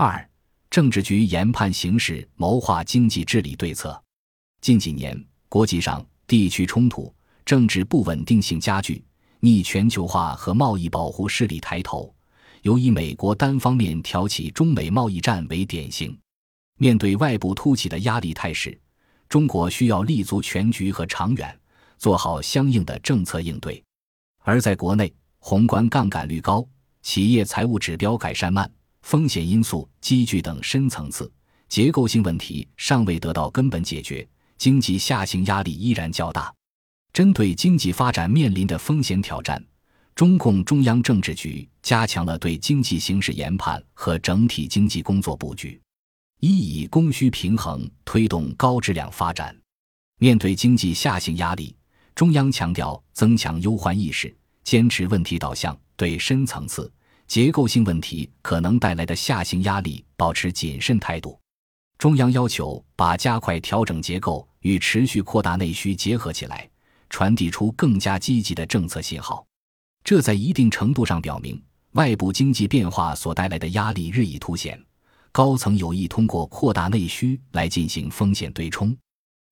二、政治局研判形势，谋划经济治理对策。近几年，国际上地区冲突、政治不稳定性加剧，逆全球化和贸易保护势力抬头，尤以美国单方面挑起中美贸易战为典型。面对外部突起的压力态势，中国需要立足全局和长远，做好相应的政策应对。而在国内，宏观杠杆率高，企业财务指标改善慢，风险因素积聚等深层次结构性问题尚未得到根本解决。经济下行压力依然较大，针对经济发展面临的风险挑战，中共中央政治局加强了对经济形势研判和整体经济工作布局，一以供需平衡推动高质量发展。面对经济下行压力，中央强调增强忧患意识，坚持问题导向，对深层次结构性问题可能带来的下行压力保持谨慎态度。中央要求把加快调整结构与持续扩大内需结合起来，传递出更加积极的政策信号。这在一定程度上表明，外部经济变化所带来的压力日益凸显。高层有意通过扩大内需来进行风险对冲。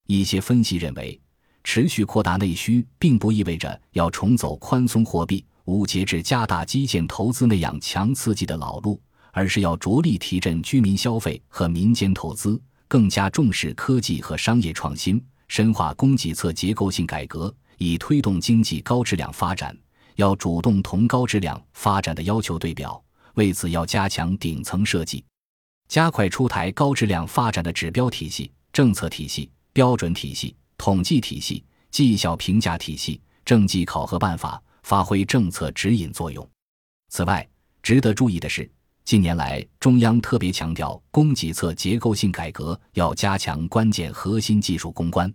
一些分析认为，持续扩大内需并不意味着要重走宽松货币、无节制加大基建投资那样强刺激的老路。而是要着力提振居民消费和民间投资，更加重视科技和商业创新，深化供给侧结构性改革，以推动经济高质量发展。要主动同高质量发展的要求对表，为此要加强顶层设计，加快出台高质量发展的指标体系、政策体系、标准体系、统计体系、绩效评价体系、政绩考核办法，发挥政策指引作用。此外，值得注意的是。近年来，中央特别强调供给侧结构性改革要加强关键核心技术攻关，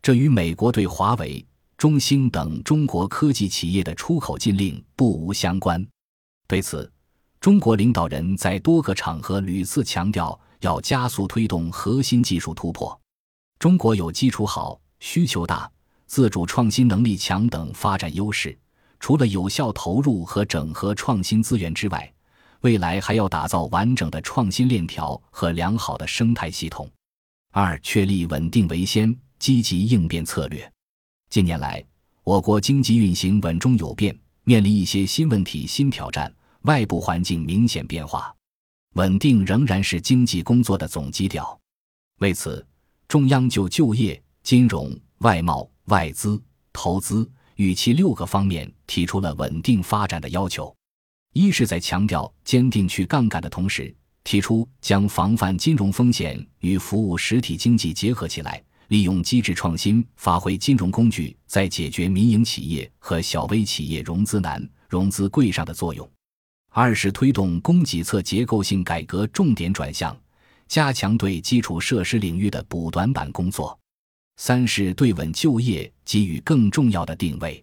这与美国对华为、中兴等中国科技企业的出口禁令不无相关。对此，中国领导人在多个场合屡次强调要加速推动核心技术突破。中国有基础好、需求大、自主创新能力强等发展优势，除了有效投入和整合创新资源之外，未来还要打造完整的创新链条和良好的生态系统。二、确立稳定为先、积极应变策略。近年来，我国经济运行稳中有变，面临一些新问题、新挑战，外部环境明显变化，稳定仍然是经济工作的总基调。为此，中央就就业、金融、外贸、外资、投资与其六个方面提出了稳定发展的要求。一是，在强调坚定去杠杆的同时，提出将防范金融风险与服务实体经济结合起来，利用机制创新，发挥金融工具在解决民营企业和小微企业融资难、融资贵上的作用；二是推动供给侧结构性改革重点转向，加强对基础设施领域的补短板工作；三是对稳就业给予更重要的定位。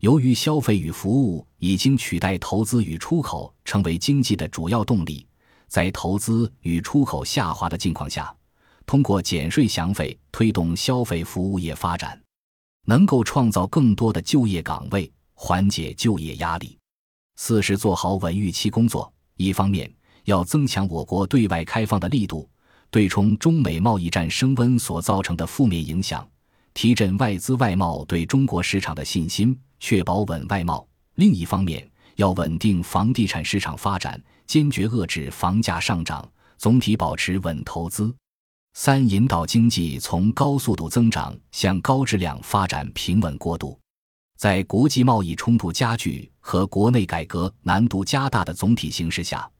由于消费与服务已经取代投资与出口成为经济的主要动力，在投资与出口下滑的境况下，通过减税降费推动消费服务业发展，能够创造更多的就业岗位，缓解就业压力。四是做好稳预期工作，一方面要增强我国对外开放的力度，对冲中美贸易战升温所造成的负面影响，提振外资外贸对中国市场的信心。确保稳外贸。另一方面，要稳定房地产市场发展，坚决遏制房价上涨，总体保持稳投资。三、引导经济从高速度增长向高质量发展平稳过渡。在国际贸易冲突加剧和国内改革难度加大的总体形势下，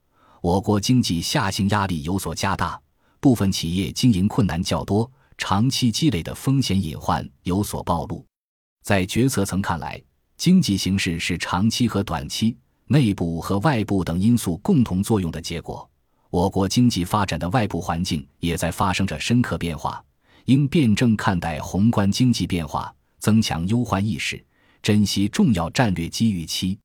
我国经济下行压力有所加大，部分企业经营困难较多，长期积累的风险隐患有所暴露。在决策层看来，经济形势是长期和短期、内部和外部等因素共同作用的结果。我国经济发展的外部环境也在发生着深刻变化，应辩证看待宏观经济变化，增强忧患意识，珍惜重要战略机遇期。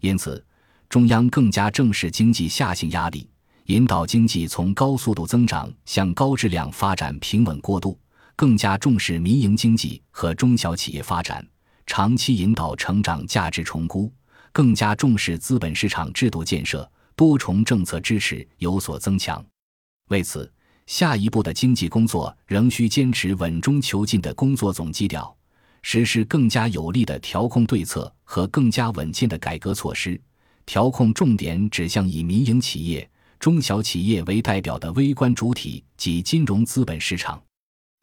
因此，中央更加正视经济下行压力，引导经济从高速度增长向高质量发展平稳过渡，更加重视民营经济和中小企业发展。长期引导成长价值重估，更加重视资本市场制度建设，多重政策支持有所增强。为此，下一步的经济工作仍需坚持稳中求进的工作总基调，实施更加有力的调控对策和更加稳健的改革措施。调控重点指向以民营企业、中小企业为代表的微观主体及金融资本市场。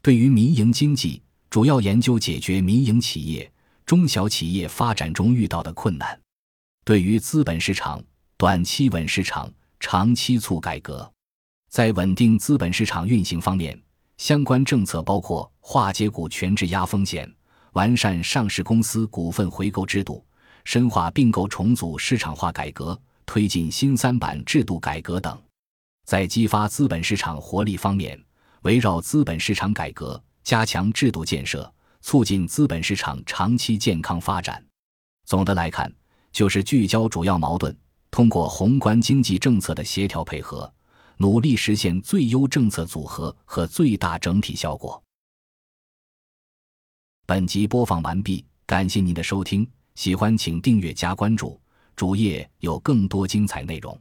对于民营经济，主要研究解决民营企业、中小企业发展中遇到的困难。对于资本市场，短期稳市场，长期促改革。在稳定资本市场运行方面，相关政策包括化解股权质押风险、完善上市公司股份回购制度。深化并购重组市场化改革，推进新三板制度改革等，在激发资本市场活力方面，围绕资本市场改革，加强制度建设，促进资本市场长期健康发展。总的来看，就是聚焦主要矛盾，通过宏观经济政策的协调配合，努力实现最优政策组合和最大整体效果。本集播放完毕，感谢您的收听。喜欢请订阅加关注，主页有更多精彩内容。